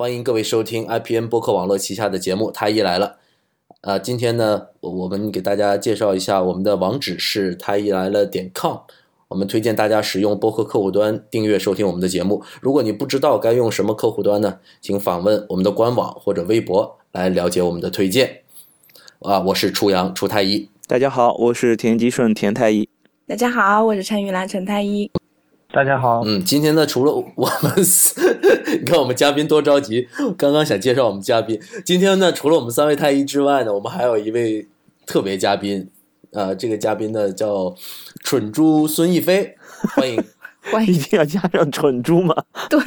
欢迎各位收听 IPN 播客网络旗下的节目《太医来了》。呃，今天呢，我们给大家介绍一下我们的网址是太医来了点 com。我们推荐大家使用播客客户端订阅收听我们的节目。如果你不知道该用什么客户端呢，请访问我们的官网或者微博来了解我们的推荐。啊，我是初阳初太医。大家好，我是田吉顺田太医。大家好，我是陈玉兰陈太医。大家好，嗯，今天呢，除了我们，你看我们嘉宾多着急，刚刚想介绍我们嘉宾。今天呢，除了我们三位太医之外呢，我们还有一位特别嘉宾，呃，这个嘉宾呢叫蠢猪孙逸飞，欢迎，欢迎，一定要加上蠢猪吗？对，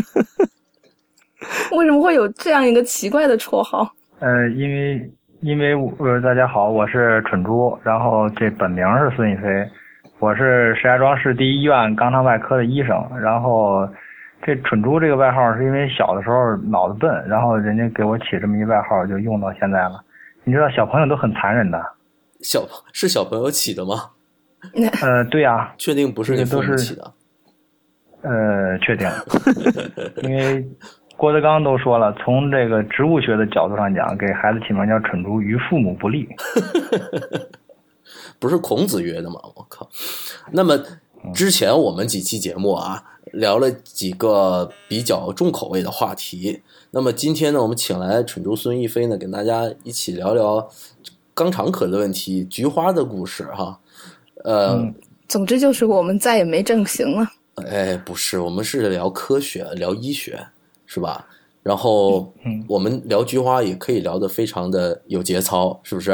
为什么会有这样一个奇怪的绰号？呃，因为因为呃，大家好，我是蠢猪，然后这本名是孙逸飞。我是石家庄市第一医院肛肠外科的医生，然后这“蠢猪”这个外号是因为小的时候脑子笨，然后人家给我起这么一外号，就用到现在了。你知道小朋友都很残忍的，小是小朋友起的吗？呃，对呀，确定不是你都是起的？呃，确定，因为郭德纲都说了，从这个植物学的角度上讲，给孩子起名叫“蠢猪”，于父母不利。不是孔子约的吗？我靠！那么之前我们几期节目啊，聊了几个比较重口味的话题。那么今天呢，我们请来蠢猪孙逸飞呢，跟大家一起聊聊肛肠科的问题、菊花的故事哈。呃，总之就是我们再也没正形了。哎，不是，我们是聊科学、聊医学，是吧？然后我们聊菊花也可以聊得非常的有节操，是不是？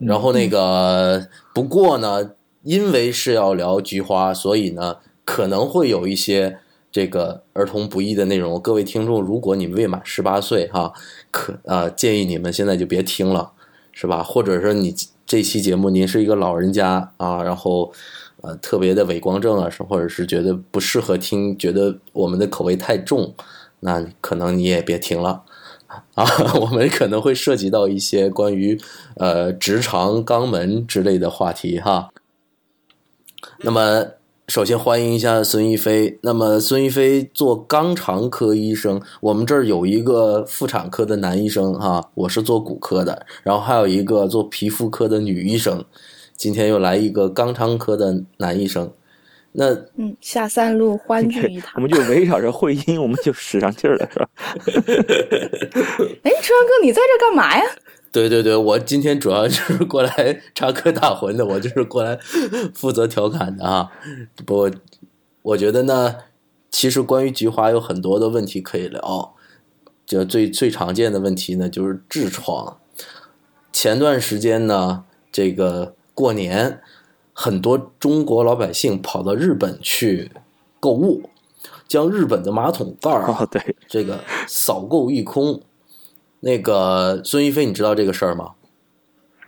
然后那个，不过呢，因为是要聊菊花，所以呢，可能会有一些这个儿童不宜的内容。各位听众，如果你未满十八岁哈，可啊，建议你们现在就别听了，是吧？或者说你这期节目您是一个老人家啊，然后呃特别的伪光正啊，是或者是觉得不适合听，觉得我们的口味太重，那可能你也别听了。啊，我们可能会涉及到一些关于呃直肠、肛门之类的话题哈。那么，首先欢迎一下孙一飞。那么，孙一飞做肛肠科医生，我们这儿有一个妇产科的男医生哈，我是做骨科的，然后还有一个做皮肤科的女医生，今天又来一个肛肠科的男医生。那嗯，下三路欢聚一堂，我们就围绕着会阴，我们就使上劲儿了，是吧？哎，春阳哥，你在这干嘛呀？对对对，我今天主要就是过来插科打诨的，我就是过来负责调侃的啊。不我觉得呢，其实关于菊花有很多的问题可以聊，就最最常见的问题呢就是痔疮。前段时间呢，这个过年。很多中国老百姓跑到日本去购物，将日本的马桶盖儿啊，对这个扫购一空。那个孙一飞，你知道这个事儿吗？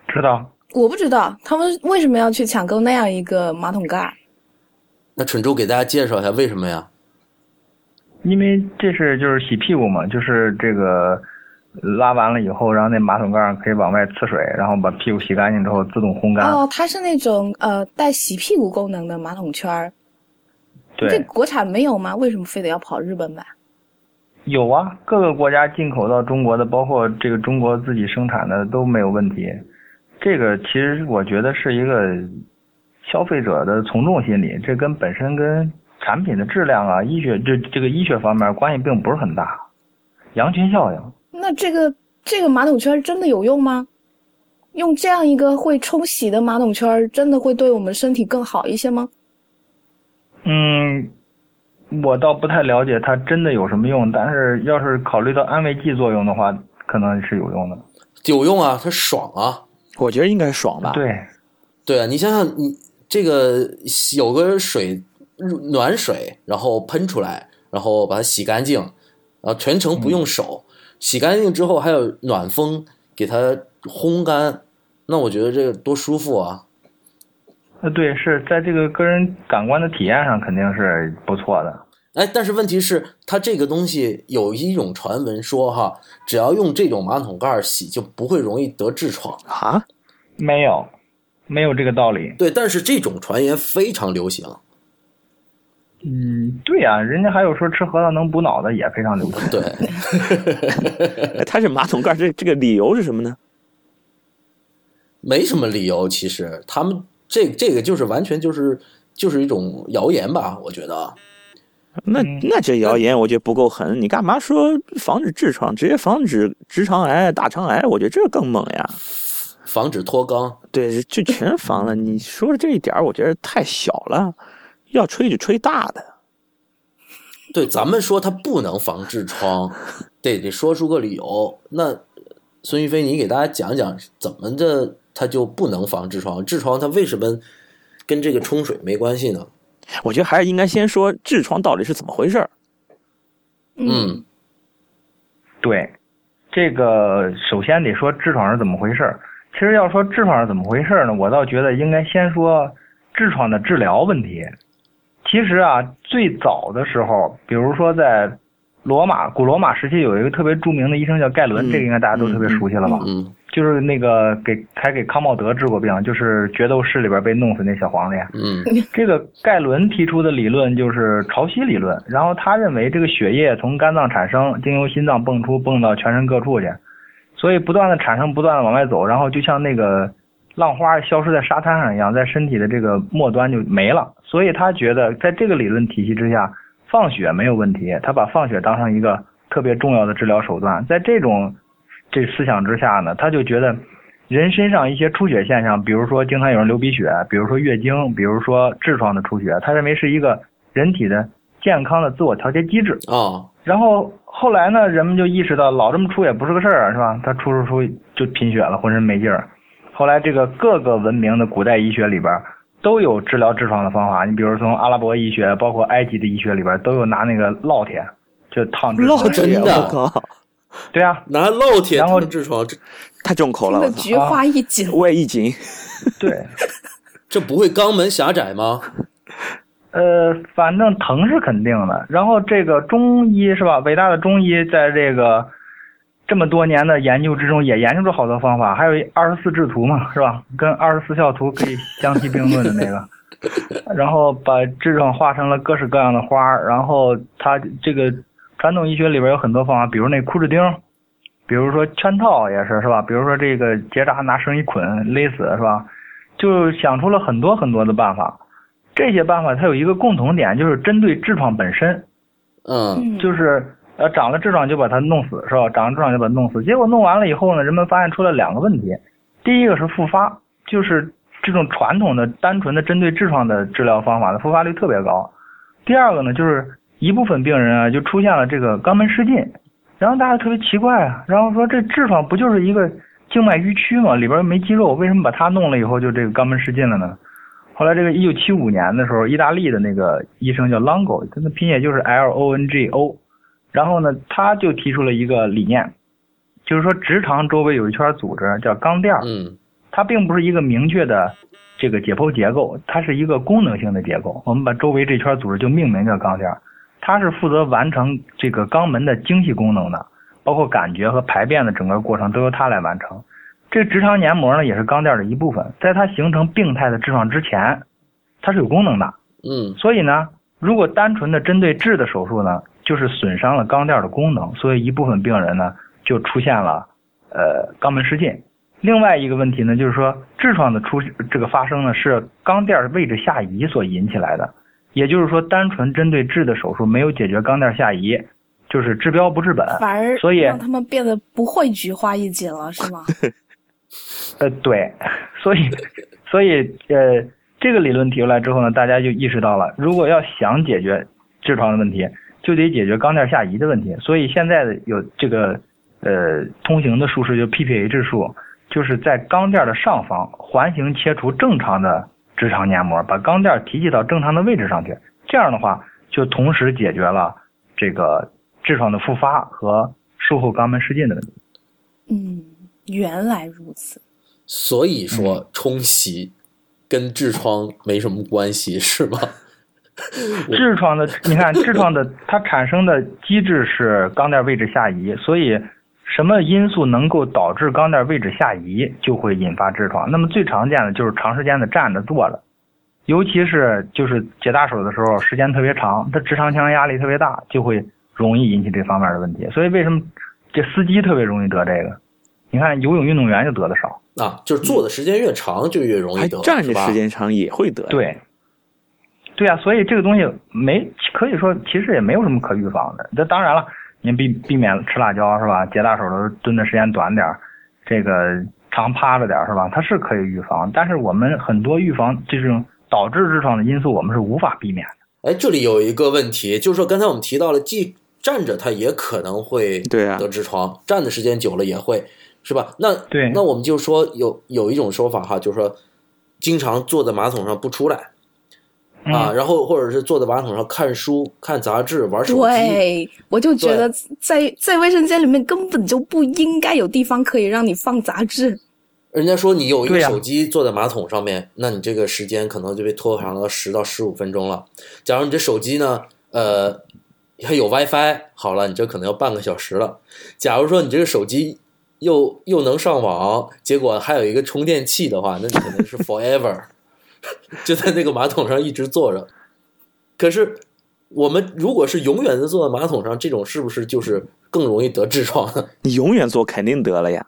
知道。我不知道他们为什么要去抢购那样一个马桶盖儿。那蠢猪给大家介绍一下为什么呀？因为这是就是洗屁股嘛，就是这个。拉完了以后，然后那马桶盖上可以往外呲水，然后把屁股洗干净之后自动烘干。哦，它是那种呃带洗屁股功能的马桶圈儿。对。这国产没有吗？为什么非得要跑日本买？有啊，各个国家进口到中国的，包括这个中国自己生产的都没有问题。这个其实我觉得是一个消费者的从众心理，这跟本身跟产品的质量啊、医学这这个医学方面关系并不是很大，羊群效应。那这个这个马桶圈真的有用吗？用这样一个会冲洗的马桶圈，真的会对我们身体更好一些吗？嗯，我倒不太了解它真的有什么用，但是要是考虑到安慰剂作用的话，可能是有用的。有用啊，它爽啊！我觉得应该爽吧。对，对啊，你想想，你这个有个水暖水，然后喷出来，然后把它洗干净，然后全程不用手。洗干净之后还有暖风给它烘干，那我觉得这个多舒服啊！呃，对，是在这个个人感官的体验上肯定是不错的。哎，但是问题是，它这个东西有一种传闻说哈，只要用这种马桶盖洗就不会容易得痔疮啊？没有，没有这个道理。对，但是这种传言非常流行。嗯，对呀、人家还有说吃核桃能补脑的，也非常流行。对，哎它是马桶盖，这这个理由是什么呢？没什么理由。其实他们这这个就是完全就是就是一种谣言吧，我觉得。那嗯那这谣言我觉得不够狠，你干嘛说防止痔疮，直接防止直肠癌、大肠癌？我觉得这更猛呀。防止脱肛，对，就全防了。你说的这一点，我觉得太小了，要吹就吹大的。对，咱们说它不能防痔疮，得得说出个理由。那孙玉飞，你给大家讲讲，怎么的它就不能防痔疮？痔疮它为什么跟这个冲水没关系呢？我觉得还是应该先说痔疮到底是怎么回事儿。嗯对，这个首先得说痔疮是怎么回事儿。其实要说痔疮是怎么回事儿呢，我倒觉得应该先说痔疮的治疗问题。其实啊，最早的时候，比如说在罗马古罗马时期，有一个特别著名的医生叫盖伦，嗯这个应该大家都特别熟悉了吧？嗯就是那个给还给康茂德治过病，就是决斗士里边被弄死那小皇帝。嗯这个盖伦提出的理论就是潮汐理论，然后他认为这个血液从肝脏产生，经由心脏蹦出，蹦到全身各处去，所以不断的产生，不断的往外走，然后就像那个浪花消失在沙滩上一样，在身体的这个末端就没了。所以他觉得在这个理论体系之下，放血没有问题，他把放血当成一个特别重要的治疗手段。在这种这思想之下呢，他就觉得人身上一些出血现象，比如说经常有人流鼻血，比如说月经，比如说痔疮的出血，他认为是一个人体的健康的自我调节机制。啊然后后来呢，人们就意识到老这么出也不是个事儿，是吧？他出出出就贫血了，浑身没劲儿。后来这个各个文明的古代医学里边都有治疗痔疮的方法，你比如从阿拉伯医学，包括埃及的医学里边都有拿那个烙铁就烫痔疮。真的我靠，对啊，拿烙铁然后烫痔疮，这太重口了，菊花一紧。我也一紧。对。这不会肛门狭窄吗？呃，反正疼是肯定的。然后这个中医是吧？伟大的中医在这个这么多年的研究之中，也研究出好多方法。还有二十四制图嘛，是吧？跟二十四孝图可以相提并论的那个。然后把痔疮画成了各式各样的花儿。然后它这个传统医学里边有很多方法，比如那枯枝钉，比如说圈套也是是吧？比如说这个结扎拿绳一捆勒死是吧？就想出了很多很多的办法。这些办法它有一个共同点，就是针对痔疮本身，嗯嗯，就是呃长了痔疮就把它弄死，是吧？长了痔疮就把它弄死。结果弄完了以后呢，人们发现出了两个问题，第一个是复发，就是这种传统的单纯的针对痔疮的治疗方法的复发率特别高。第二个呢，就是一部分病人啊就出现了这个肛门失禁，然后大家特别奇怪啊，然后说这痔疮不就是一个静脉淤曲吗？里边没肌肉，为什么把它弄了以后就这个肛门失禁了呢？后来这个一九七五年的时候，意大利的那个医生叫 Longo，他的拼写就是 L O N G O，然后呢，他就提出了一个理念，就是说直肠周围有一圈组织叫肛垫儿，嗯它并不是一个明确的这个解剖结构，它是一个功能性的结构。我们把周围这圈组织就命名叫肛垫儿，它是负责完成这个肛门的精细功能的，包括感觉和排便的整个过程都由它来完成。这个直肠黏膜呢，也是肛垫儿的一部分，在它形成病态的痔疮之前，它是有功能的。嗯所以呢，如果单纯的针对痔的手术呢，就是损伤了肛垫的功能，所以一部分病人呢就出现了呃肛门失禁。另外一个问题呢，就是说痔疮的出这个发生呢是肛垫位置下移所引起来的，也就是说单纯针对痔的手术没有解决肛垫下移，就是治标不治本。反而所以让他们变得不会菊花一紧了，是吗？呃，对，所以，所以，呃，这个理论提出来之后呢，大家就意识到了，如果要想解决痔疮的问题，就得解决钢垫下移的问题。所以现在的有这个呃通行的术式，就 PPH 术，就是在钢垫的上方环形切除正常的直肠黏膜，把钢垫提起到正常的位置上去。这样的话，就同时解决了这个痔疮的复发和术后肛门失禁的问题。嗯，原来如此。所以说冲洗跟痔疮没什么关系，是吗？痔疮的，你看痔疮的它产生的机制是肛垫位置下移，所以什么因素能够导致肛垫位置下移，就会引发痔疮。那么最常见的就是长时间的站着坐着，尤其是就是解大手的时候，时间特别长，它直肠腔压力特别大，就会容易引起这方面的问题。所以为什么这司机特别容易得这个？你看游泳运动员就得的少。啊，就是坐的时间越长就越容易得，还站是吧着时间长也会得。，对，对啊，所以这个东西没可以说其实也没有什么可预防的。这当然了，您避避免吃辣椒是吧？解大手的时候蹲的时间短点儿，这个常趴着点儿是吧？它是可以预防，但是我们很多预防这种导致痔疮的因素，我们是无法避免的。哎，这里有一个问题，就是说刚才我们提到了，既站着它也可能会对啊得痔疮，站的时间久了也会，是吧？那对那我们就说有有一种说法哈，就是说经常坐在马桶上不出来啊，嗯，然后或者是坐在马桶上看书、看杂志、玩手机，对，我就觉得在在卫生间里面根本就不应该有地方可以让你放杂志。人家说你有一个手机坐在马桶上面，那你这个时间可能就被拖长了十到十五分钟了。假如你这手机呢，呃，还有 WiFi，好了，你这可能要半个小时了。假如说你这个手机又又能上网，结果还有一个充电器的话，那你可能是 forever 就在那个马桶上一直坐着。可是我们如果是永远的坐在马桶上，这种是不是就是更容易得痔疮？你永远做肯定得了呀。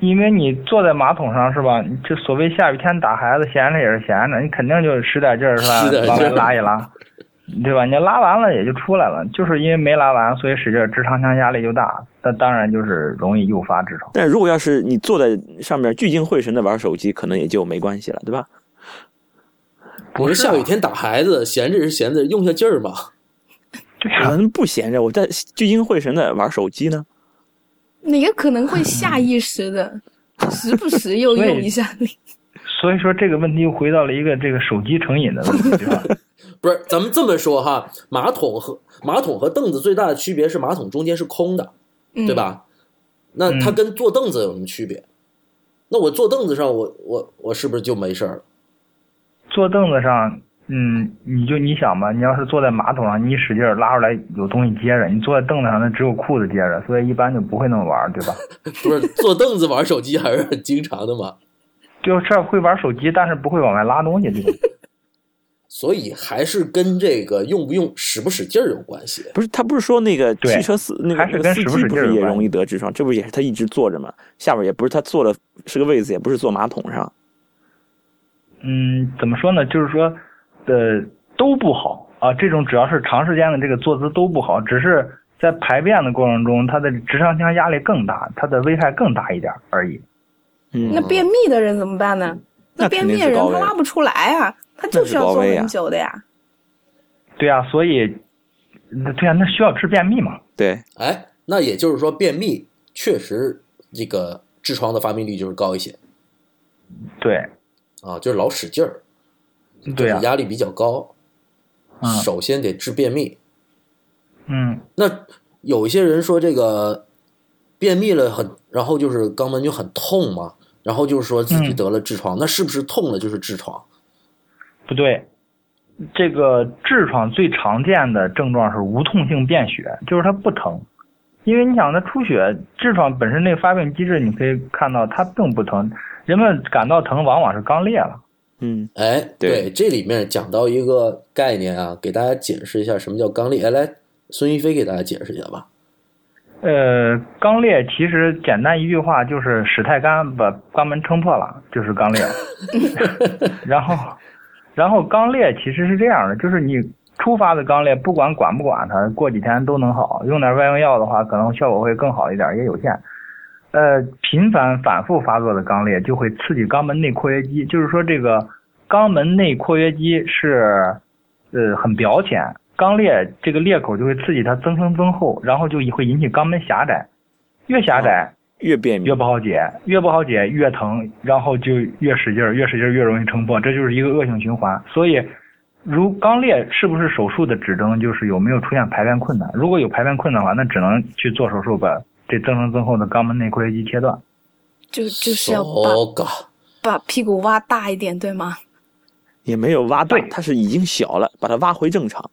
因为你坐在马桶上是吧？就所谓下雨天打孩子，闲着也是闲着，你肯定就使点劲儿是吧往外拉一拉，对吧？你拉完了也就出来了，就是因为没拉完，所以使劲儿，直肠腔压力就大，那当然就是容易诱发痔疮。但如果要是你坐在上面聚精会神的玩手机，可能也就没关系了，对吧？我说是啊下雨天打孩子，闲着是闲着，用下劲儿嘛。对啊，人不闲着，我在聚精会神的玩手机呢。哪个可能会下意识的，时不时又用一下你？所以说这个问题又回到了一个这个手机成瘾的问题，对吧？不是，咱们这么说哈，马桶和马桶和凳子最大的区别是马桶中间是空的，嗯对？吧？那它嗯跟坐凳子有什么区别？那我坐凳子上，我我我是不是就没事儿了？坐凳子上，嗯，你就你想吧，你要是坐在马桶上，你一使劲拉出来有东西接着，你坐在凳子上那只有裤子接着，所以一般就不会那么玩，对吧？不是坐凳子玩手机还是很经常的嘛，就是会玩手机，但是不会往外拉东西，对吧？所以还是跟这个用不用使不使劲儿有关系。不是，他不是说那个汽车司那个司跟使不使机不是也容易得痔疮？这不也是他一直坐着吗？下边也不是他坐的是个位子，也不是坐马桶上。嗯，怎么说呢？就是说，呃，都不好啊。这种只要是长时间的这个坐姿都不好，只是在排便的过程中，它的直肠腔压力更大，它的危害更大一点而已。嗯，那便秘的人怎么办呢？那便秘的人他拉不出来啊，他就是要坐很久的呀。对啊，所以，那对啊，那需要治便秘嘛？对，哎，那也就是说，便秘确实这个痔疮的发病率就是高一些对，啊，就是老使劲儿，对啊，压力比较高。嗯首先得治便秘。嗯，那有一些人说这个便秘了很，然后就是肛门就很痛嘛，然后就是说自己嗯得了痔疮，那是不是痛了就是痔疮？不对。这个痔疮最常见的症状是无痛性便血，就是它不疼。因为你想，它出血，痔疮本身那个发病机制，你可以看到它并不疼，人们感到疼往往是肛裂了。嗯，哎，对这里面讲到一个概念啊，给大家解释一下什么叫肛裂。哎，来，孙一飞给大家解释一下吧。呃，肛裂其实简单一句话就是屎太干把肛门撑破了，就是肛裂。然后，然后肛裂其实是这样的，就是你初发的肛裂，不管管不管它，过几天都能好。用点外用药的话，可能效果会更好一点，也有限。呃，频繁反复发作的肛裂就会刺激肛门内括约肌，就是说这个肛门内括约肌是呃很表浅，肛裂这个裂口就会刺激它增生增厚，然后就会引起肛门狭窄，越狭窄越便秘越不好解，越不好解越疼，然后就越使劲儿，越使劲儿越容易撑破，这就是一个恶性循环。所以，如肛裂是不是手术的指征，就是有没有出现排便困难。如果有排便困难的话，那只能去做手术把这增生增厚的肛门内括约肌切断。就就是要把把屁股挖大一点，对吗？也没有挖大对，它是已经小了，把它挖回正常。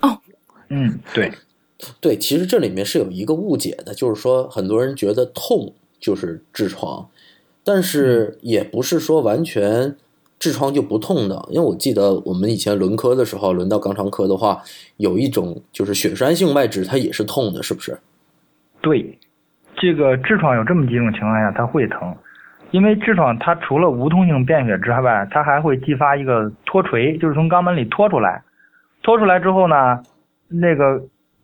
哦嗯，对，对，其实这里面是有一个误解的，就是说很多人觉得痛就是痔疮，但是也不是说完全痔疮就不痛的？因为我记得我们以前轮科的时候，轮到肛肠科的话，有一种就是血栓性外痔，它也是痛的，是不是？对，这个痔疮有这么几种情况下它会疼，因为痔疮它除了无痛性便血之外，它还会激发一个脱垂，就是从肛门里脱出来，脱出来之后呢，那个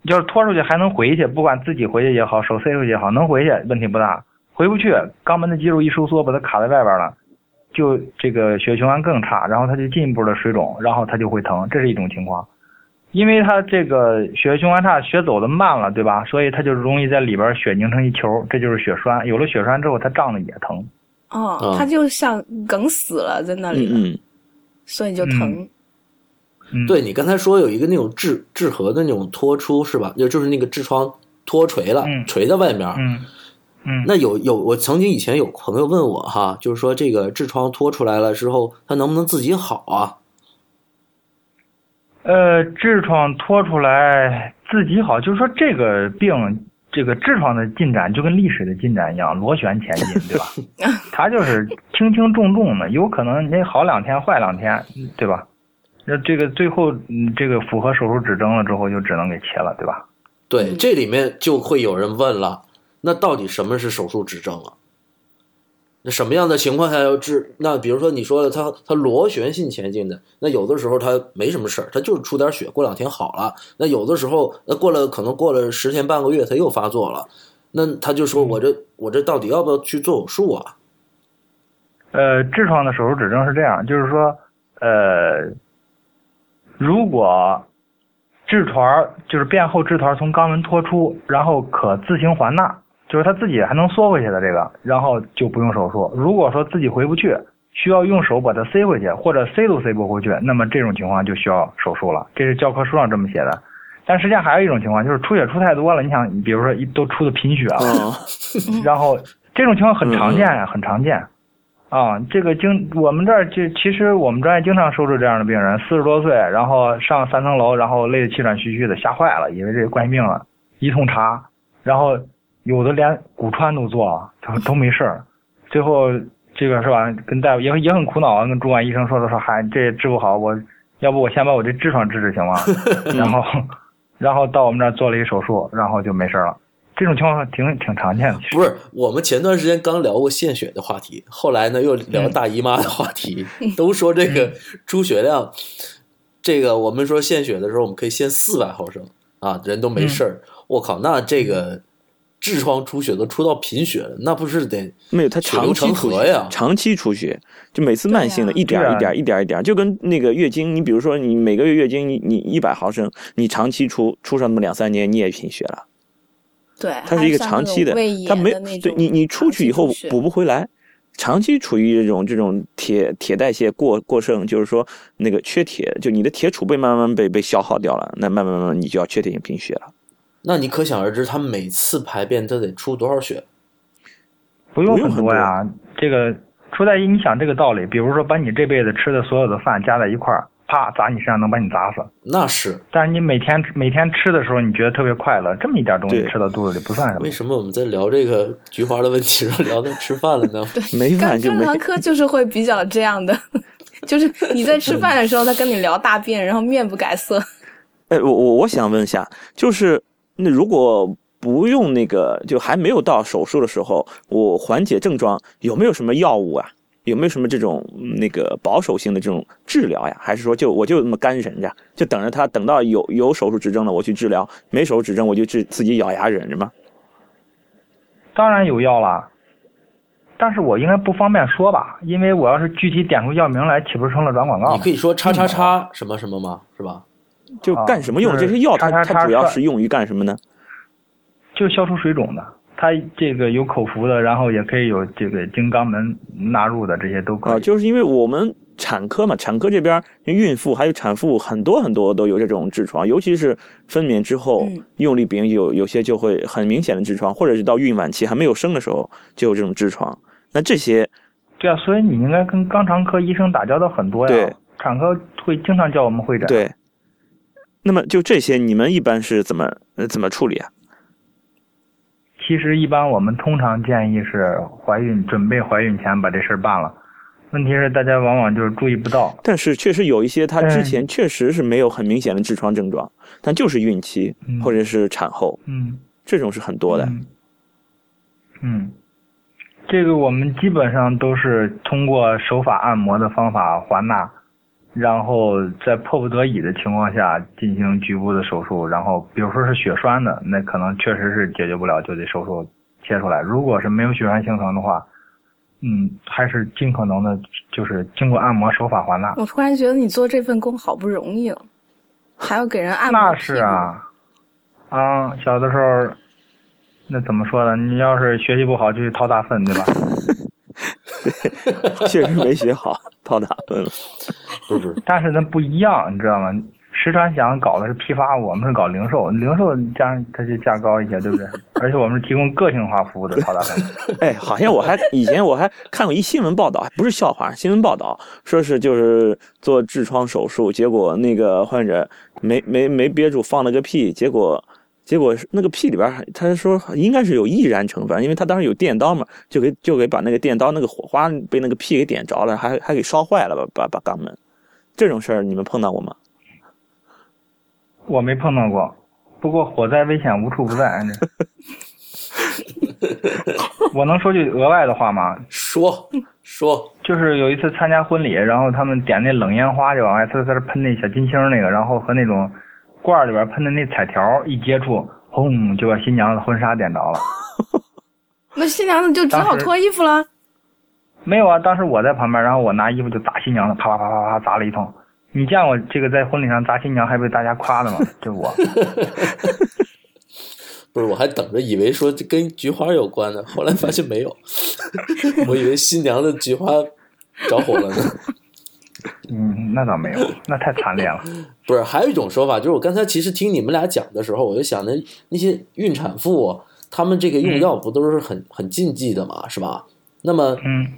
就是脱出去还能回去，不管自己回去也好，手塞回去也好，能回去问题不大。回不去，肛门的肌肉一收缩，把它卡在外边了，就这个血液循环更差，然后它就进一步的水肿，然后它就会疼，这是一种情况。因为它这个血液循环差，血走的慢了，对吧？所以它就容易在里边血凝成一球，这就是血栓。有了血栓之后，它胀的也疼。哦，它就像梗死了在那里，嗯，所以就疼。嗯，对你刚才说有一个那种痔痔核的那种脱出是吧？就就是那个痔疮脱垂了，垂在外面。嗯。嗯，那有有，我曾经以前有朋友问我哈，就是说这个痔疮脱出来了之后，它能不能自己好啊？呃，痔疮脱出来自己好，就是说这个病，这个痔疮的进展就跟历史的进展一样，螺旋前进，对吧？它就是轻轻重重的，有可能你好两天，坏两天，对吧？那这个最后，嗯，这个符合手术指征了之后，就只能给切了，对吧？对，这里面就会有人问了。那到底什么是手术指征啊？那什么样的情况下要治？那比如说你说的他他螺旋性前进的，那有的时候他没什么事儿，它就是出点血，过两天好了。那有的时候那过了可能过了十天半个月，他又发作了。那他就说我这我这到底要不要去做手术啊？呃，痔疮的手术指征是这样，就是说呃，如果痔团就是便后痔团从肛门脱出，然后可自行还纳。就是他自己还能缩回去的这个，然后就不用手术。如果说自己回不去，需要用手把它塞回去，或者塞都塞不回去，那么这种情况就需要手术了。这是教科书上这么写的。但实际上还有一种情况，就是出血出太多了。你想，比如说一都出的贫血了，然后这种情况很常见呀，很常见。啊，这个经我们这儿就其实我们专业经常收治这样的病人，四十多岁，然后上三层楼，然后累得气喘吁吁的，吓坏了，以为这是冠心病了，一通查，然后。有的连骨穿都做了，都 都没事儿，最后这个是吧？跟大夫也也很苦恼啊，跟主管医生说的说，嗨，这也治不好，我要不我先把我这痔疮治治行吗？然后，然后到我们这儿做了一手术，然后就没事了。这种情况挺挺常见的。不是，我们前段时间刚聊过献血的话题，后来呢又聊大姨妈的话题，都说这个出血量，这个我们说献血的时候，我们可以献四百毫升啊，人都没事儿。我靠，那这个。痔疮出血都出到贫血了，那不是得没有？它长期出血呀，长期出血，就每次慢性的一点一点一点一点，就跟那个月经，你比如说你每个月月经，你你一百毫升，你长期出出上那么两三年，你也贫血了。对，它是一个长期的，它没对你你出去以后补不回来，长期处于这种这种铁铁代谢过过剩，就是说那个缺铁，就你的铁储备慢慢被被消耗掉了，那慢慢慢慢你就要缺铁性贫血了。那你可想而知，他每次排便都得出多少血？不用很多呀，这个出在你想这个道理，比如说把你这辈子吃的所有的饭加在一块儿，啪砸你身上能把你砸死。那是。但是你每天每天吃的时候，你觉得特别快乐，这么一点东西吃到肚子里不算什么。为什么我们在聊这个菊花的问题，时候聊到吃饭了呢？对，没饭就没。肛肠科就是会比较这样的，就是你在吃饭的时候，他跟你聊大便，然后面不改色。哎，我我我想问一下，就是。那如果不用那个，就还没有到手术的时候，我缓解症状有没有什么药物啊？有没有什么这种那个保守性的这种治疗呀？还是说就我就那么干忍着，就等着他等到有有手术指征了我去治疗，没手术指征我就自自己咬牙忍着吗？当然有药啦，但是我应该不方便说吧，因为我要是具体点出药名来，岂不是成了软广告？你可以说叉叉叉什么什么吗？是吧？就干什么用？这些药它它主要是用于干什么呢？就消除水肿的，它这个有口服的，然后也可以有这个经肛门纳入的，这些都可以。啊，就是因为我们产科嘛，产科这边孕妇还有产妇很多很多都有这种痔疮，尤其是分娩之后用力饼有有些就会很明显的痔疮，或者是到孕晚期还没有生的时候就有这种痔疮。那这些，对啊，所以你应该跟肛肠科医生打交道很多呀。对，产科会经常叫我们会诊。对。那么就这些，你们一般是怎么呃怎么处理啊？其实一般我们通常建议是怀孕准备怀孕前把这事儿办了，问题是大家往往就是注意不到。但是确实有一些，他之前确实是没有很明显的痔疮症状，但就是孕期或者是产后，嗯，这种是很多的。嗯，这个我们基本上都是通过手法按摩的方法还纳。然后在迫不得已的情况下进行局部的手术，然后比如说是血栓的，那可能确实是解决不了，就得手术切出来。如果是没有血栓形成的话，嗯，还是尽可能的，就是经过按摩手法还纳。我突然觉得你做这份工好不容易了，还要给人按摩。那是啊，啊，小的时候，那怎么说呢？你要是学习不好，就去掏大粪，对吧？确实没学好，掏大对了。不是，但是那不一样，你知道吗？石川祥搞的是批发，我们是搞零售，零售价它就价高一些，对不对？而且我们是提供个性化服务的，超大粪。哎，好像我还以前我还看过一新闻报道，不是笑话，新闻报道说是就是做痔疮手术，结果那个患者没没没憋住放了个屁，结果。结果那个屁里边，他说应该是有易燃成分，因为他当时有电刀嘛，就给就给把那个电刀那个火花被那个屁给点着了，还还给烧坏了吧，把 把肛门。这种事儿你们碰到过吗？我没碰到过，不过火灾危险无处不在。我能说句额外的话吗？说说，就是有一次参加婚礼，然后他们点那冷烟花，就往外呲呲喷那小金星那个，然后和那种。罐里边喷的那彩条一接触，轰就把新娘子婚纱点着了。那新娘子就只好脱衣服了。没有啊，当时我在旁边，然后我拿衣服就砸新娘子，啪啪啪啪啪砸了一通。你见过这个在婚礼上砸新娘还被大家夸的吗？就我。不是，我还等着以为说跟菊花有关呢，后来发现没有。我以为新娘的菊花着火了呢。嗯，那倒没有，那太惨烈了。不是，还有一种说法，就是我刚才其实听你们俩讲的时候，我就想着那些孕产妇，他们这个用药不都是很很禁忌的嘛，是吧？那么，嗯，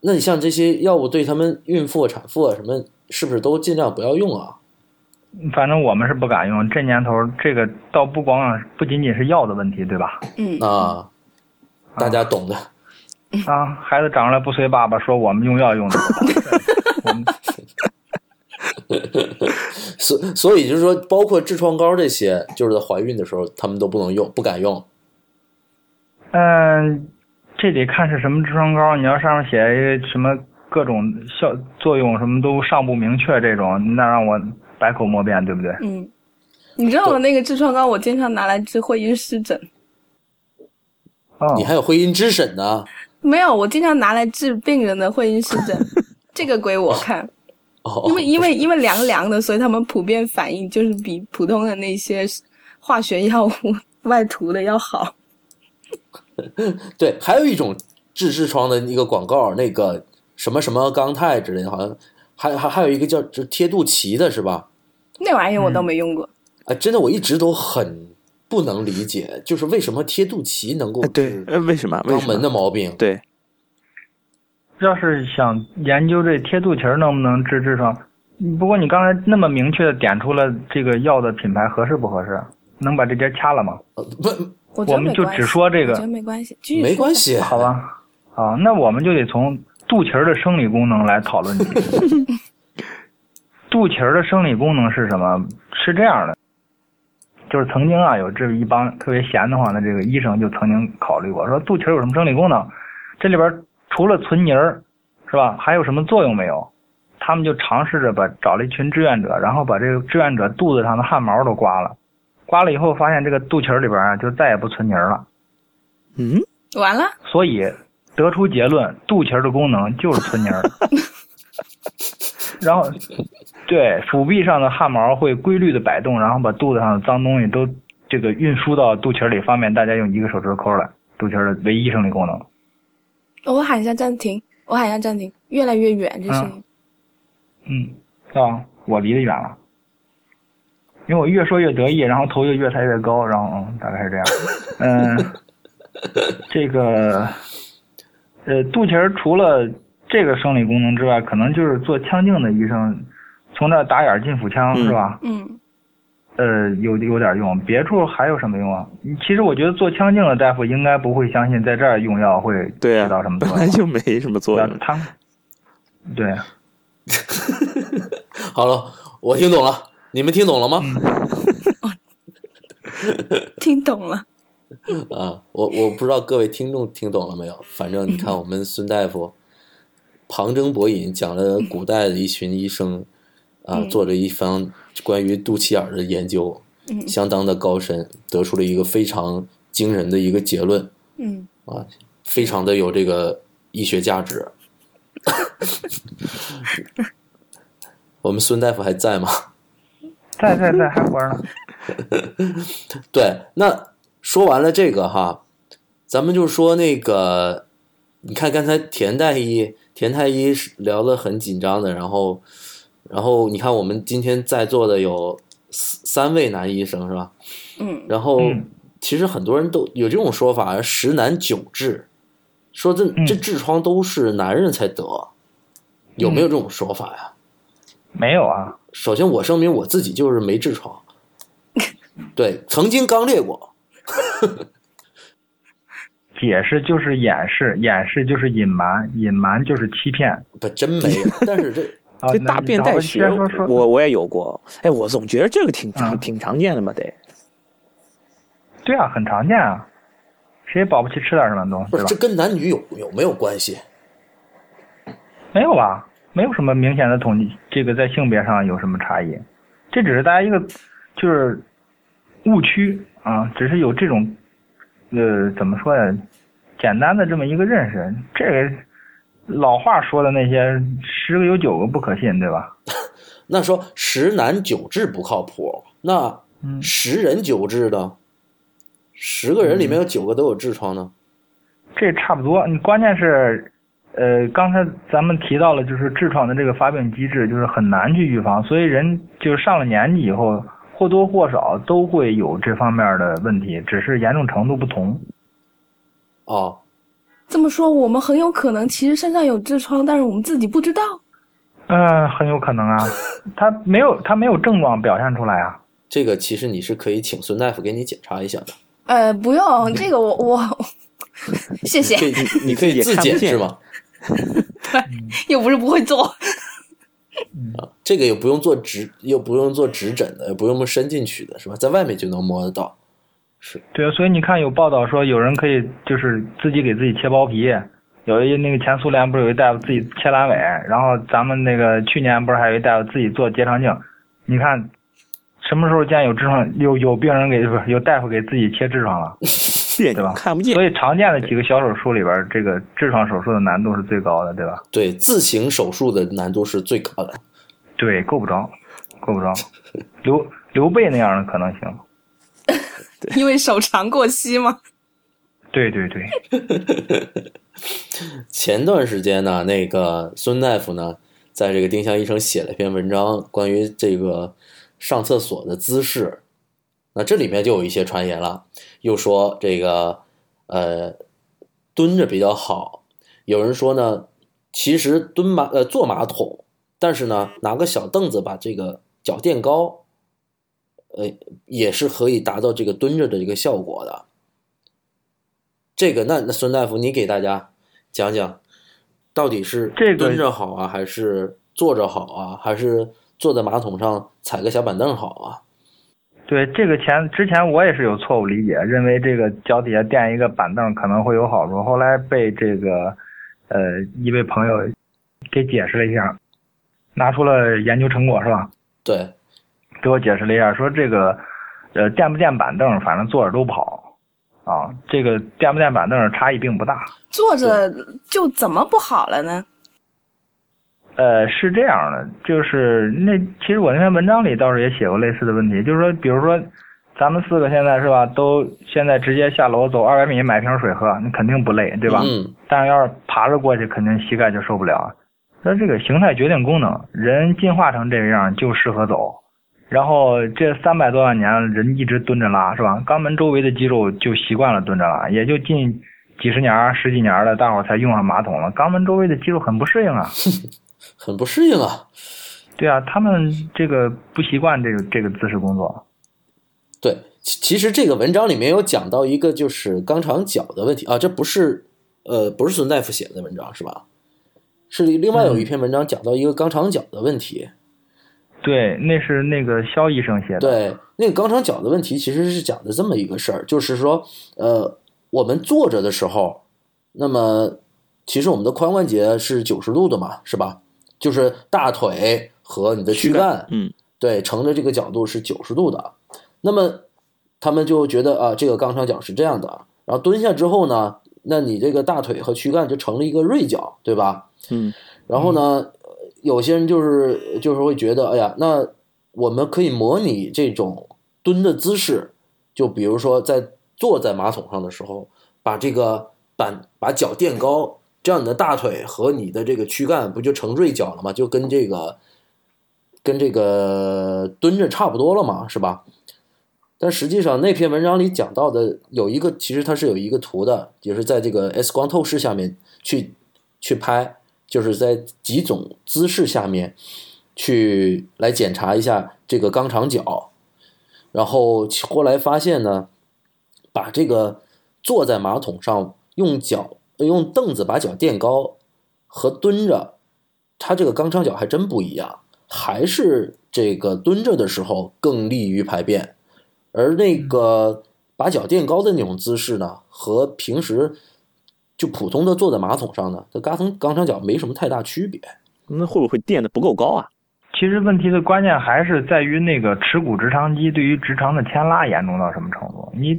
那你像这些药物对他们孕妇、产妇啊什么，是不是都尽量不要用啊？反正我们是不敢用。这年头，这个倒不光不仅仅是药的问题，对吧？嗯啊，大家懂的。啊，孩子长出来不随爸爸说，我们用药用的。所所以就是说，包括痔疮膏这些，就是在怀孕的时候，他们都不能用，不敢用。嗯，这得看是什么痔疮膏。你要上面写什么各种效作用，什么都尚不明确，这种那让我百口莫辩，对不对？嗯，你知道我那个痔疮膏，我经常拿来治会阴湿疹。哦，你还有会阴湿疹呢？没有，我经常拿来治病人的会阴湿疹。这个归我看，因为因为因为凉凉的，所以他们普遍反应就是比普通的那些化学药物外涂的要好。对，还有一种治痔疮的一个广告，那个什么什么钢泰之类的，好像还还还有一个叫就贴肚脐的是吧？那玩意儿我倒没用过。啊，真的，我一直都很不能理解，就是为什么贴肚脐能够治为什么肛门的毛病？对。要是想研究这贴肚脐能不能治痔疮，不过你刚才那么明确的点出了这个药的品牌合适不合适？能把这节掐了吗？不，我们就只说这个，没关系，没关系，好吧？啊，那我们就得从肚脐的生理功能来讨论。肚脐的生理功能是什么？是这样的，就是曾经啊，有这一帮特别闲得慌的这个医生就曾经考虑过，说肚脐有什么生理功能？这里边。除了存泥儿，是吧？还有什么作用没有？他们就尝试着把找了一群志愿者，然后把这个志愿者肚子上的汗毛都刮了，刮了以后发现这个肚脐里边啊就再也不存泥儿了。嗯，完了。所以得出结论，肚脐的功能就是存泥儿。然后，对，腹壁上的汗毛会规律的摆动，然后把肚子上的脏东西都这个运输到肚脐里，方便大家用一个手指头抠来。肚脐的唯一生理功能。我喊一下暂停，我喊一下暂停，越来越远这声音。嗯，啊，我离得远了，因为我越说越得意，然后头就越抬越高，然后嗯，大概是这样。嗯，这个，呃，肚脐儿除了这个生理功能之外，可能就是做腔镜的医生从那打眼进腹腔是吧？嗯。呃，有有点用，别处还有什么用啊？其实我觉得做腔镜的大夫应该不会相信在这儿用药会起到什么作用。本来就没什么作用。他对。好了，我听懂了，你们听懂了吗？听懂了。啊，我我不知道各位听众听懂了没有？反正你看，我们孙大夫旁征博引，讲了古代的一群医生啊，做了一番关于肚脐眼的研究，相当的高深，得出了一个非常惊人的一个结论。嗯，啊，非常的有这个医学价值。我们孙大夫还在吗？在在在，还活着呢。对，那。说完了这个哈，咱们就说那个，你看刚才田太医，田太医聊的很紧张的，然后，然后你看我们今天在座的有三位男医生是吧？嗯。然后其实很多人都有这种说法，十男九痔，说这这痔疮都是男人才得，有没有这种说法呀？没有啊。首先我声明我自己就是没痔疮，对，曾经刚裂过。解释就是掩饰，掩饰就是隐瞒，隐瞒就是欺骗。不，真没有。但是这这大便带血，我我也有过。哎，我总觉得这个挺常挺常见的嘛，得。对啊，很常见啊。谁保不齐吃点什么东西？不是，这跟男女有有没有关系？没有吧？没有什么明显的统计，这个在性别上有什么差异？这只是大家一个就是误区。啊，只是有这种，呃，怎么说呀？简单的这么一个认识，这个老话说的那些十个有九个不可信，对吧？那说十男九痔不靠谱，那十人九痔的，十个人里面有九个都有痔疮呢？这差不多。你关键是，呃，刚才咱们提到了，就是痔疮的这个发病机制，就是很难去预防，所以人就是上了年纪以后。或多或少都会有这方面的问题，只是严重程度不同。哦，这么说，我们很有可能其实身上有痔疮，但是我们自己不知道。嗯，很有可能啊，他没有他没有症状表现出来啊。这个其实你是可以请孙大夫给你检查一下的。呃，不用，这个我我 谢谢。你可以自检是吗？对，又不是不会做。啊，这个又不用做直，又不用做直诊的，也不用伸进去的，是吧？在外面就能摸得到。是对啊，所以你看有报道说有人可以就是自己给自己切包皮，有一那个前苏联不是有一大夫自己切阑尾，然后咱们那个去年不是还有一大夫自己做结肠镜？你看什么时候见有痔疮有有病人给不是有大夫给自己切痔疮了？对吧？看不见。所以常见的几个小手术里边，这个痔疮手术的难度是最高的，对吧？对，自行手术的难度是最高的。对，够不着，够不着。刘刘备那样的可能行。因为手长过膝吗？对对对。前段时间呢，那个孙大夫呢，在这个丁香医生写了一篇文章，关于这个上厕所的姿势。那这里面就有一些传言了，又说这个呃蹲着比较好，有人说呢，其实蹲马呃坐马桶，但是呢拿个小凳子把这个脚垫高，呃也是可以达到这个蹲着的一个效果的。这个那那孙大夫，你给大家讲讲，到底是蹲着好啊，还是坐着好啊，还是坐在马桶上踩个小板凳好啊？对这个前之前我也是有错误理解，认为这个脚底下垫一个板凳可能会有好处。后来被这个呃一位朋友给解释了一下，拿出了研究成果是吧？对，给我解释了一下，说这个呃垫不垫板凳，反正坐着都不好啊。这个垫不垫板凳差异并不大，坐着就怎么不好了呢？呃，是这样的，就是那其实我那篇文章里倒是也写过类似的问题，就是说，比如说，咱们四个现在是吧，都现在直接下楼走二百米买瓶水喝，你肯定不累，对吧？嗯。但是要是爬着过去，肯定膝盖就受不了。那这个形态决定功能，人进化成这个样就适合走。然后这三百多万年，人一直蹲着拉，是吧？肛门周围的肌肉就习惯了蹲着拉，也就近几十年、十几年了，大伙才用上马桶了。肛门周围的肌肉很不适应啊。很不适应啊，对啊，他们这个不习惯这个这个姿势工作。对，其其实这个文章里面有讲到一个就是肛肠角的问题啊，这不是呃不是孙大夫写的文章是吧？是另外有一篇文章讲到一个肛肠角的问题。对，那是那个肖医生写的。对，那个肛肠角的问题其实是讲的这么一个事儿，就是说，呃，我们坐着的时候，那么其实我们的髋关节是九十度的嘛，是吧？就是大腿和你的躯干，嗯，对，呈着这个角度是九十度的。那么他们就觉得啊，这个肛肠角是这样的。然后蹲下之后呢，那你这个大腿和躯干就成了一个锐角，对吧？嗯，然后呢？有些人就是就是会觉得，哎呀，那我们可以模拟这种蹲的姿势，就比如说在坐在马桶上的时候，把这个板把脚垫高，这样你的大腿和你的这个躯干不就成锐角了吗？就跟这个跟这个蹲着差不多了嘛，是吧？但实际上那篇文章里讲到的有一个，其实它是有一个图的，就是在这个 X 光透视下面去去拍。就是在几种姿势下面，去来检查一下这个肛肠角，然后后来发现呢，把这个坐在马桶上用脚用凳子把脚垫高和蹲着，它这个肛肠角还真不一样，还是这个蹲着的时候更利于排便，而那个把脚垫高的那种姿势呢，和平时。就普通的坐在马桶上呢，这肛肠肛肠角没什么太大区别。那会不会垫的不够高啊？其实问题的关键还是在于那个耻骨直肠肌对于直肠的牵拉严重到什么程度。你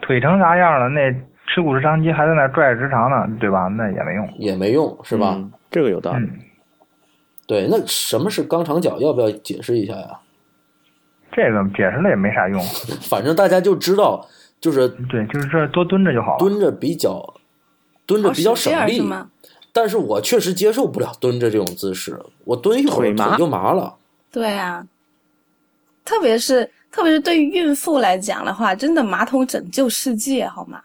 腿成啥样了，那耻骨直肠肌还在那拽着直肠呢，对吧？那也没用，也没用，是吧？这个有道理。对，那什么是肛肠角？要不要解释一下呀？这个解释了也没啥用，反正大家就知道，就是对，就是这多蹲着就好了，蹲着比较。蹲着比较省力，但是我确实接受不了蹲着这种姿势，我蹲一会儿腿就麻了。对啊，特别是特别是对于孕妇来讲的话，真的马桶拯救世界，好吗？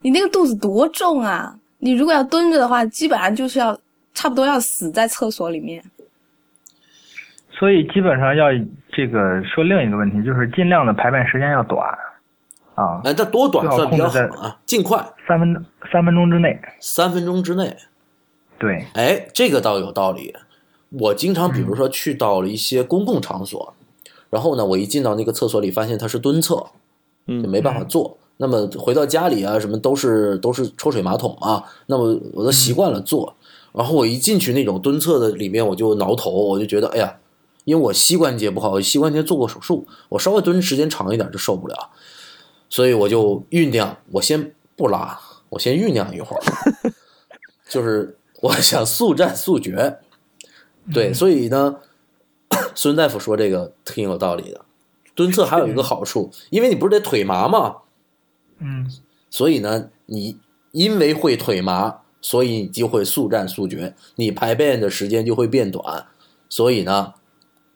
你那个肚子多重啊！你如果要蹲着的话，基本上就是要差不多要死在厕所里面。所以基本上要这个说另一个问题，就是尽量的排便时间要短。啊，哎，这多短算比较好啊？尽快，三分三分钟之内，三分钟之内，对，哎，这个倒有道理。我经常比如说去到了一些公共场所，然后呢，我一进到那个厕所里，发现它是蹲厕，嗯，就没办法坐。那么回到家里啊，什么都是都是抽水马桶啊，那么我都习惯了坐。然后我一进去那种蹲厕的里面，我就挠头，我就觉得，哎呀，因为我膝关节不好，膝关节做过手术，我稍微蹲时间长一点就受不了。所以我就酝酿，我先不拉，我先酝酿一会儿，就是我想速战速决。对，所以呢，孙大夫说这个挺有道理的。蹲厕还有一个好处，因为你不是得腿麻吗？嗯。所以呢，你因为会腿麻，所以你就会速战速决，你排便的时间就会变短，所以呢，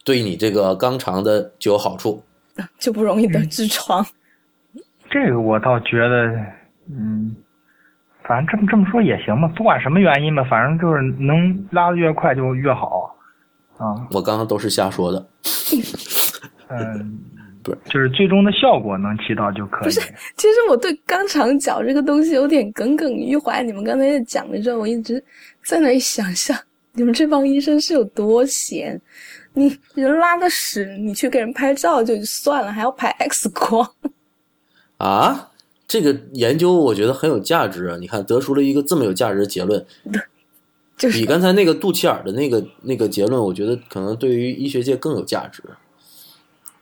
对你这个肛肠的就有好处，就不容易得痔疮。这个我倒觉得，嗯，反正这么这么说也行吧。不管什么原因吧，反正就是能拉的越快就越好，啊。我刚刚都是瞎说的。嗯，不是，就是最终的效果能起到就可以。不是，其实我对肛肠角这个东西有点耿耿于怀。你们刚才在讲的时候，我一直在那里想象，你们这帮医生是有多闲？你人拉个屎，你去给人拍照就算了，还要拍 X 光。啊，这个研究我觉得很有价值啊！你看，得出了一个这么有价值的结论，就是比刚才那个肚脐眼的那个那个结论，我觉得可能对于医学界更有价值，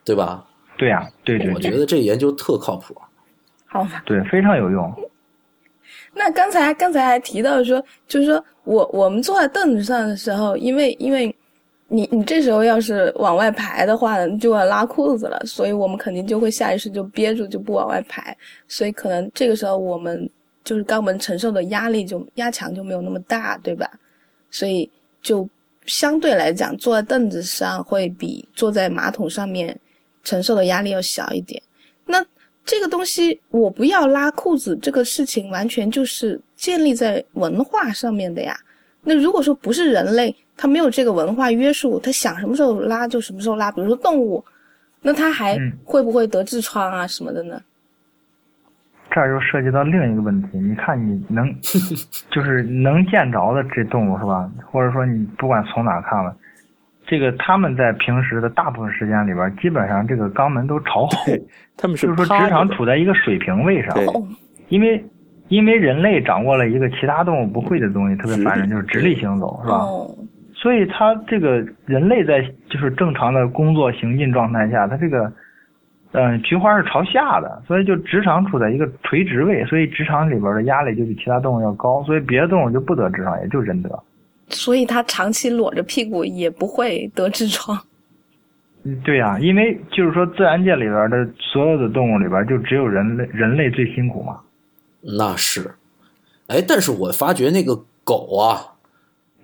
对吧？对呀，对对，我觉得这研究特靠谱。好吧，对，非常有用。那刚才刚才还提到说，就是说我我们坐在凳子上的时候，因为因为。你你这时候要是往外排的话，就要拉裤子了，所以我们肯定就会下意识就憋住，就不往外排，所以可能这个时候我们就是肛门承受的压力就压强就没有那么大，对吧？所以就相对来讲，坐在凳子上会比坐在马桶上面承受的压力要小一点。那这个东西我不要拉裤子这个事情，完全就是建立在文化上面的呀。那如果说不是人类，他没有这个文化约束，他想什么时候拉就什么时候拉。比如说动物，那他还会不会得痔疮啊什么的呢？这儿又涉及到另一个问题。你看，你能 就是能见着的这动物是吧？或者说你不管从哪看了，这个他们在平时的大部分时间里边，基本上这个肛门都朝后，他们是就是说职场处在一个水平位上。因为因为人类掌握了一个其他动物不会的东西，特别烦人，就是直立行走，是吧？所以它这个人类在就是正常的工作行进状态下，它这个，嗯，菊花是朝下的，所以就直肠处在一个垂直位，所以直肠里边的压力就比其他动物要高，所以别的动物就不得痔疮，也就人得。所以它长期裸着屁股也不会得痔疮。嗯，对呀，因为就是说自然界里边的所有的动物里边，就只有人类人类最辛苦嘛。那是，哎，但是我发觉那个狗啊，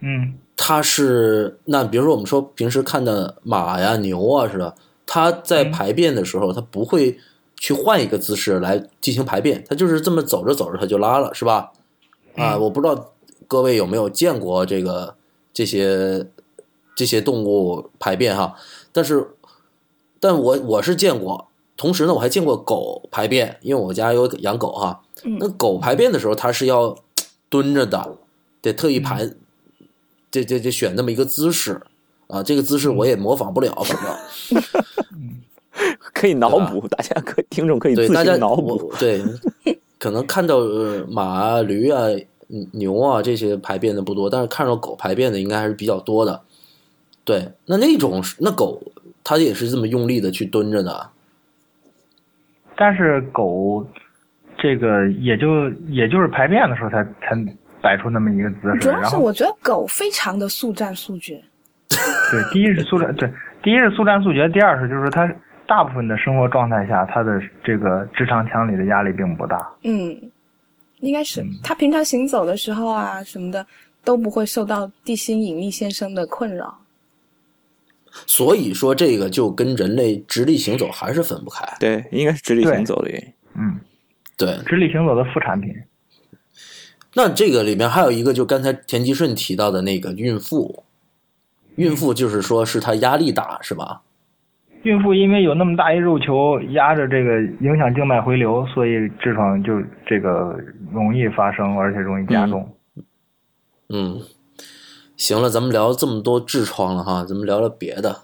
嗯。它是那，比如说我们说平时看的马呀、牛啊似的，它在排便的时候，它不会去换一个姿势来进行排便，它就是这么走着走着它就拉了，是吧？啊，我不知道各位有没有见过这个这些这些动物排便哈，但是但我我是见过，同时呢，我还见过狗排便，因为我家有养狗哈，那狗排便的时候它是要蹲着的，得特意排。这这这选那么一个姿势啊，这个姿势我也模仿不了，反正 可以脑补，大家可听众可以自行脑补。对，可能看到马啊、驴啊、牛啊这些排便的不多，但是看到狗排便的应该还是比较多的。对，那那种那狗它也是这么用力的去蹲着的，但是狗这个也就也就是排便的时候才才。摆出那么一个姿势，主要是我觉得狗非常的速战速决。对，第一是速战，对，第一是速战速决，第二是就是它大部分的生活状态下，它的这个直肠腔里的压力并不大。嗯，应该是它平常行走的时候啊什么的都不会受到地心引力先生的困扰。所以说这个就跟人类直立行走还是分不开。对，应该是直立行走的原因。嗯，对，直立行走的副产品。那这个里面还有一个，就刚才田吉顺提到的那个孕妇，孕妇就是说是她压力大，是吧？孕妇因为有那么大一肉球压着，这个影响静脉回流，所以痔疮就这个容易发生，而且容易加重。嗯，行了，咱们聊这么多痔疮了哈，咱们聊聊别的。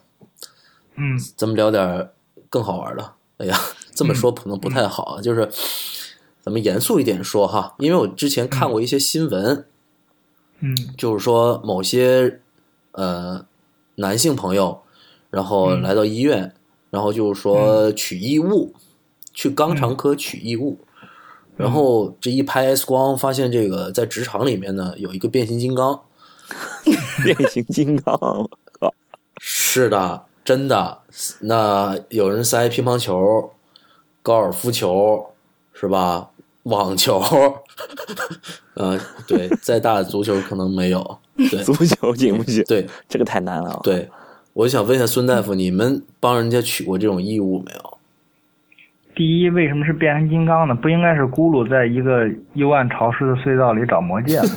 嗯，咱们聊点更好玩的。哎呀，这么说可能不太好，就是。咱们严肃一点说哈，因为我之前看过一些新闻，嗯，就是说某些呃男性朋友，然后来到医院，然后就是说取异物，去肛肠科取异物，然后这一拍 X 光，发现这个在直肠里面呢有一个变形金刚，变形金刚，是的，真的，那有人塞乒乓球、高尔夫球，是吧？网球，嗯，对，再大的足球可能没有。对，足球行不行？对，这个太难了。对，我想问一下孙大夫，你们帮人家取过这种异物没有？第一，为什么是变形金刚呢？不应该是咕噜在一个幽暗潮湿的隧道里找魔戒吗？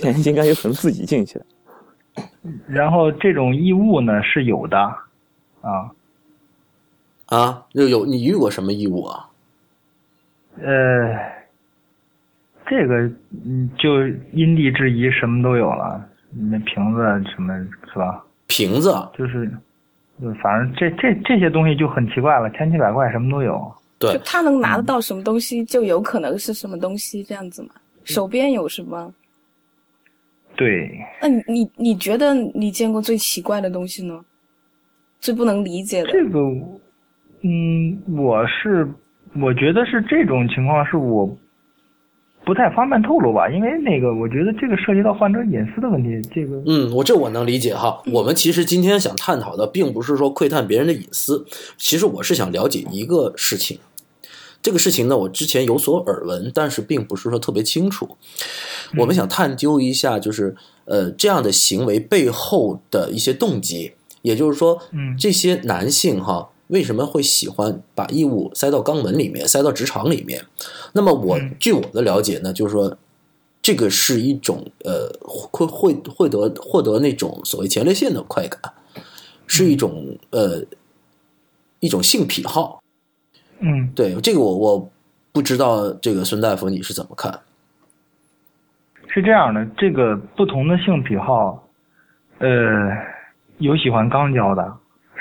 变形金刚有可能自己进去了。然后这种异物呢是有的，啊啊，有有你遇过什么异物啊？呃，这个嗯，就因地制宜，什么都有了。那瓶子什么是吧？瓶子就是，反正这这这些东西就很奇怪了，千奇百怪，什么都有。对，他能拿得到什么东西，就有可能是什么东西，这样子嘛。手边有什么？对。那你你你觉得你见过最奇怪的东西呢？最不能理解的？这个，嗯，我是。我觉得是这种情况，是我不太方便透露吧，因为那个，我觉得这个涉及到患者隐私的问题。这个，嗯，我这我能理解哈。我们其实今天想探讨的，并不是说窥探别人的隐私，其实我是想了解一个事情。这个事情呢，我之前有所耳闻，但是并不是说特别清楚。我们想探究一下，就是呃，这样的行为背后的一些动机，也就是说，嗯，这些男性哈。为什么会喜欢把异物塞到肛门里面，塞到直肠里面？那么我据我的了解呢，就是说，这个是一种呃，会会会得获得那种所谓前列腺的快感，是一种呃一种性癖好。嗯，对这个我我不知道这个孙大夫你是怎么看？是这样的，这个不同的性癖好，呃，有喜欢肛交的，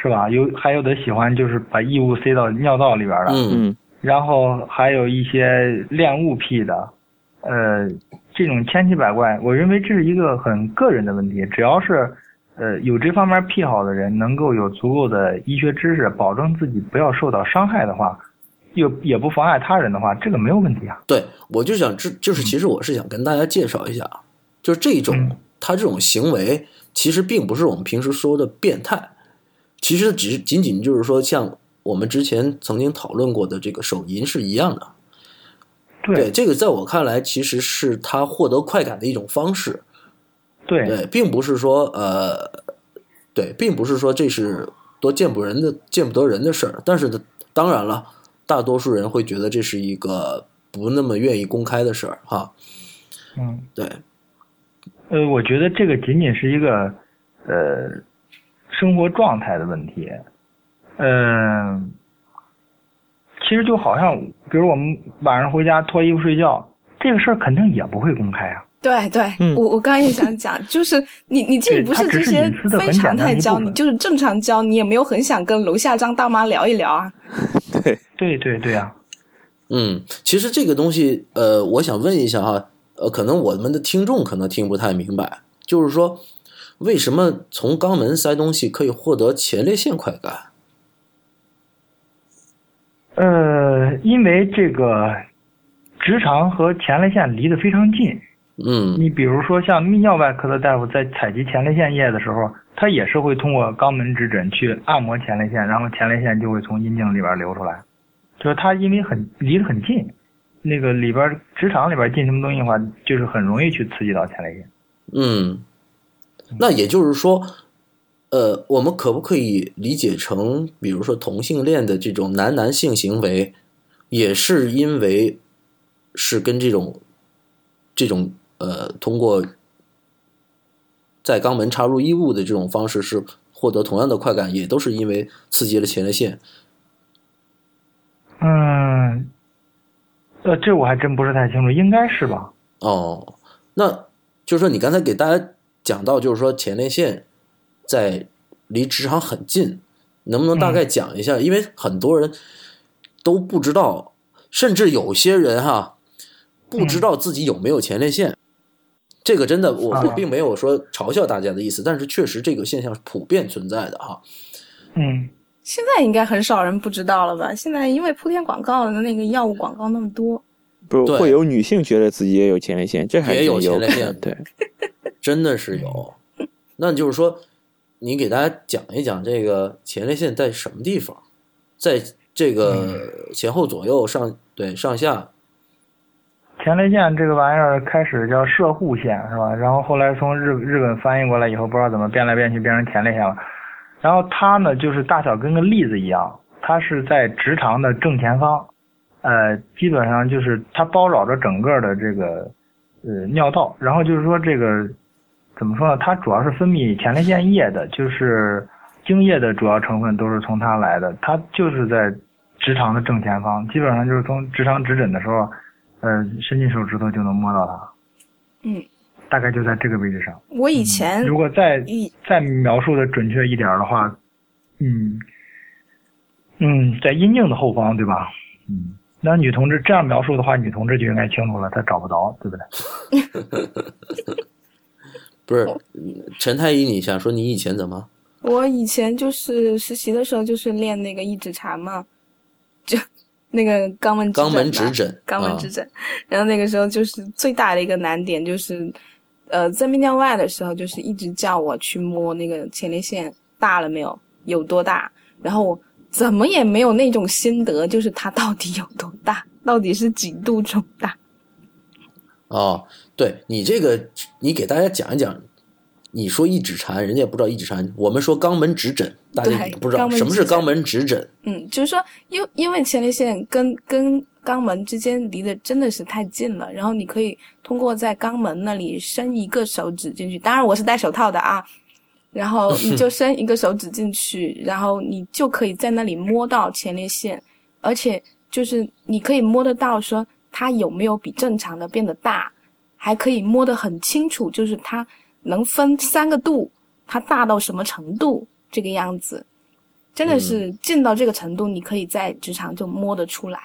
是吧？有还有的喜欢就是把异物塞到尿道里边的，嗯，然后还有一些恋物癖的，呃，这种千奇百怪，我认为这是一个很个人的问题。只要是呃有这方面癖好的人，能够有足够的医学知识，保证自己不要受到伤害的话。又也不妨碍他人的话，这个没有问题啊。对，我就想，这就是其实我是想跟大家介绍一下，就是这种他这种行为，其实并不是我们平时说的变态，其实只是仅仅就是说，像我们之前曾经讨论过的这个手淫是一样的。对，这个在我看来，其实是他获得快感的一种方式。对对，并不是说呃，对，并不是说这是多见不人的见不得人的事儿，但是当然了。大多数人会觉得这是一个不那么愿意公开的事儿，哈。嗯，对。呃，我觉得这个仅仅是一个呃生活状态的问题。嗯，其实就好像，比如我们晚上回家脱衣服睡觉，这个事儿肯定也不会公开啊。对对，我我刚刚也想讲，就是你你这不是这些非常态交，你就是正常交，你也没有很想跟楼下张大妈聊一聊啊。对对对对啊，嗯，其实这个东西，呃，我想问一下哈，呃，可能我们的听众可能听不太明白，就是说，为什么从肛门塞东西可以获得前列腺快感？呃，因为这个直肠和前列腺离得非常近。嗯，你比如说像泌尿外科的大夫在采集前列腺液的时候，他也是会通过肛门指诊去按摩前列腺，然后前列腺就会从阴茎里边流出来。就是它因为很离得很近，那个里边直肠里边进什么东西的话，就是很容易去刺激到前列腺。嗯，那也就是说，呃，我们可不可以理解成，比如说同性恋的这种男男性行为，也是因为是跟这种这种。呃，通过在肛门插入异物的这种方式是获得同样的快感，也都是因为刺激了前列腺。嗯，呃，这我还真不是太清楚，应该是吧？哦，那就是说你刚才给大家讲到，就是说前列腺在离职场很近，能不能大概讲一下？因为很多人都不知道，甚至有些人哈不知道自己有没有前列腺。这个真的，我我并没有说嘲笑大家的意思，但是确实这个现象是普遍存在的哈。嗯，现在应该很少人不知道了吧？现在因为铺天广告的那个药物广告那么多，不会有女性觉得自己也有前列腺，这还也有前列腺，对，真的是有。那就是说，你给大家讲一讲这个前列腺在什么地方，在这个前后左右上对上下。前列腺这个玩意儿开始叫射护腺是吧？然后后来从日日本翻译过来以后，不知道怎么变来变去变成前列腺了。然后它呢，就是大小跟个栗子一样，它是在直肠的正前方，呃，基本上就是它包绕着整个的这个呃尿道。然后就是说这个怎么说呢？它主要是分泌前列腺液的，就是精液的主要成分都是从它来的。它就是在直肠的正前方，基本上就是从直肠指诊的时候。呃，伸进手指头就能摸到它。嗯，大概就在这个位置上。我以前如果再再描述的准确一点的话，嗯嗯，在阴茎的后方，对吧？嗯，那女同志这样描述的话，女同志就应该清楚了，她找不着，对不对？不是，陈太医，你想说你以前怎么？我以前就是实习的时候，就是练那个一指禅嘛，就。那个肛门肛门指诊，肛门指诊，然后那个时候就是最大的一个难点就是，呃，在泌尿外的时候，就是一直叫我去摸那个前列腺大了没有，有多大，然后我怎么也没有那种心得，就是它到底有多大，到底是几度肿大。哦，对你这个，你给大家讲一讲。你说一指禅，人家也不知道一指禅。我们说肛门指诊，大家也不知道什么是肛门指诊。嗯，就是说，因因为前列腺跟跟肛门之间离得真的是太近了，然后你可以通过在肛门那里伸一个手指进去，当然我是戴手套的啊，然后你就伸一个手指进去，然后你就可以在那里摸到前列腺，而且就是你可以摸得到，说它有没有比正常的变得大，还可以摸得很清楚，就是它能分三个度，它大到什么程度这个样子，真的是近到这个程度，你可以在职场就摸得出来。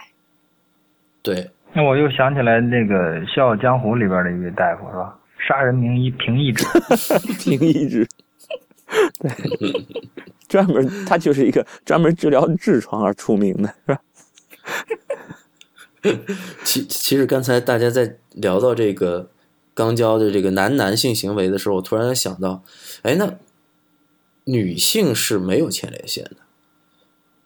对，那我又想起来那个《笑傲江湖》里边的一位大夫是吧？杀人名医平义指，平义指，对，专门他就是一个专门治疗痔疮而出名的，是吧？其其实刚才大家在聊到这个肛交的这个男男性行为的时候，我突然想到，哎，那女性是没有前列腺的。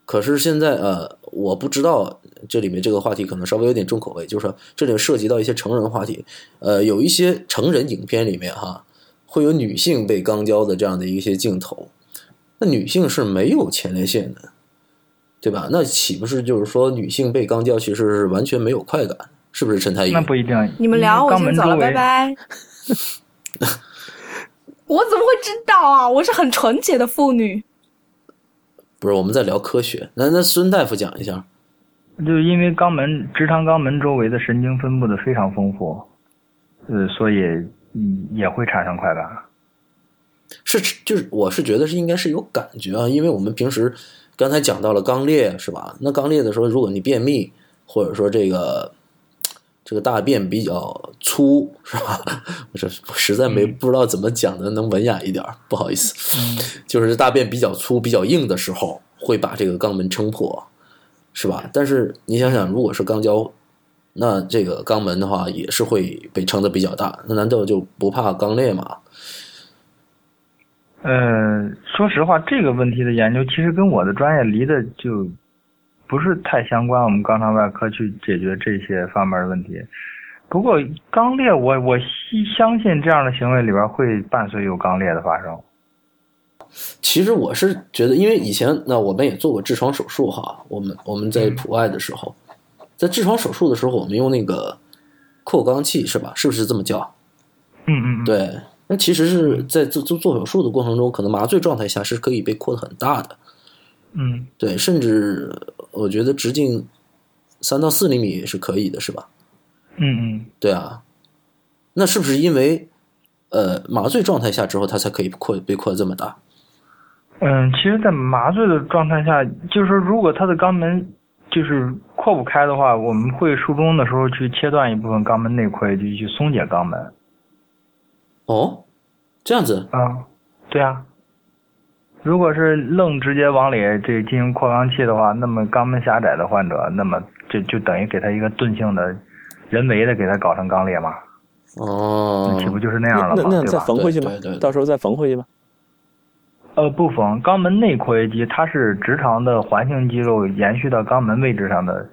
可是现在呃，我不知道这里面这个话题可能稍微有点重口味，就是说这里涉及到一些成人话题，呃，有一些成人影片里面哈，会有女性被肛交的这样的一些镜头，那女性是没有前列腺的，对吧？那岂不是就是说女性被肛交其实是完全没有快感？是不是陈太医？那不一定。你们聊，我先走了，拜拜。我怎么会知道啊？我是很纯洁的妇女。不是我们在聊科学，那那孙大夫讲一下，就是因为肛门直肠肛门周围的神经分布的非常丰富，呃，所以嗯也会产生快感。是就是我是觉得是应该是有感觉啊，因为我们平时刚才讲到了肛裂是吧？那肛裂的时候，如果你便秘或者说这个这个大便比较粗是吧？我这实在没不知道怎么讲的能文雅一点，不好意思。就是大便比较粗、比较硬的时候，会把这个肛门撑破，是吧？但是你想想，如果是肛交，那这个肛门的话也是会被撑的比较大，那难道就不怕肛裂吗？嗯，说实话，这个问题的研究其实跟我的专业离的就不是太相关。我们肛肠外科去解决这些方面的问题。不过肛裂，我我相信这样的行为里边会伴随有肛裂的发生。其实我是觉得，因为以前那我们也做过痔疮手术哈，我们我们在普外的时候，在痔疮手术的时候，我们用那个扩肛器是吧？是不是这么叫？嗯嗯，对。那其实是在做做做手术的过程中，可能麻醉状态下是可以被扩的很大的，嗯，对，甚至我觉得直径三到四厘米也是可以的，是吧？嗯嗯，对啊，那是不是因为呃麻醉状态下之后，它才可以扩被扩这么大？嗯，其实，在麻醉的状态下，就是说，如果它的肛门就是扩不开的话，我们会术中的时候去切断一部分肛门内窥，就去松解肛门。哦，这样子啊，对啊。如果是愣直接往里这进行扩肛器的话，那么肛门狭窄的患者，那么就就等于给他一个钝性的、人为的给他搞成肛裂嘛。哦，岂不就是那样了吗？那再缝回去吧，到时候再缝回去吧。呃，不缝，肛门内括约肌它是直肠的环形肌肉延续到肛门位置上的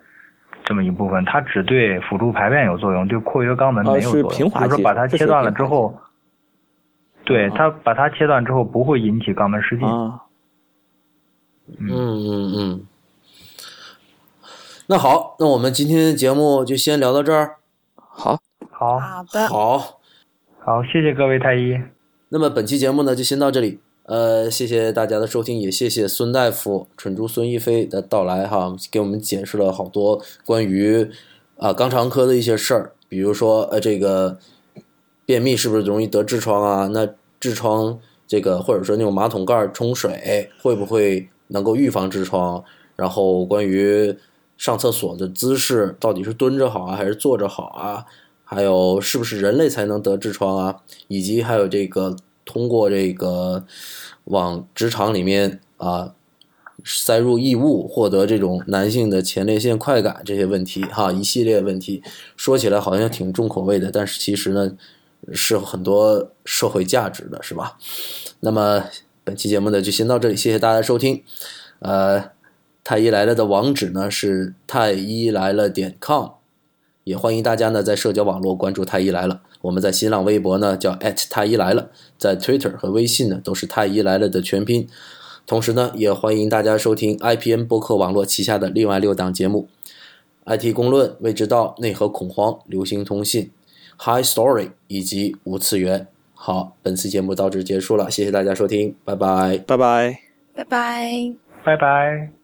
这么一部分，它只对辅助排便有作用，对括约肛门没有作用。就是说把它切断了之后。对它把它切断之后，不会引起肛门失禁。嗯嗯嗯。那好，那我们今天的节目就先聊到这儿。好，好，好的，好，好，谢谢各位太医。那么本期节目呢，就先到这里。呃，谢谢大家的收听，也谢谢孙大夫、蠢猪孙一飞的到来哈，给我们解释了好多关于啊肛肠科的一些事儿，比如说呃这个。便秘是不是容易得痔疮啊？那痔疮这个或者说那种马桶盖冲水会不会能够预防痔疮？然后关于上厕所的姿势到底是蹲着好啊还是坐着好啊？还有是不是人类才能得痔疮啊？以及还有这个通过这个往直肠里面啊塞入异物获得这种男性的前列腺快感这些问题哈一系列问题说起来好像挺重口味的，但是其实呢。是很多社会价值的，是吧？那么本期节目呢就先到这里，谢谢大家收听。呃，太医来了的网址呢是太医来了点 com，也欢迎大家呢在社交网络关注太医来了。我们在新浪微博呢叫太医来了，在 Twitter 和微信呢都是太医来了的全拼。同时呢，也欢迎大家收听 IPN 播客网络旗下的另外六档节目：IT 公论、未知道、内核恐慌、流行通信。High Story 以及无次元。好，本次节目到这结束了，谢谢大家收听，拜拜，拜拜，拜拜，拜拜。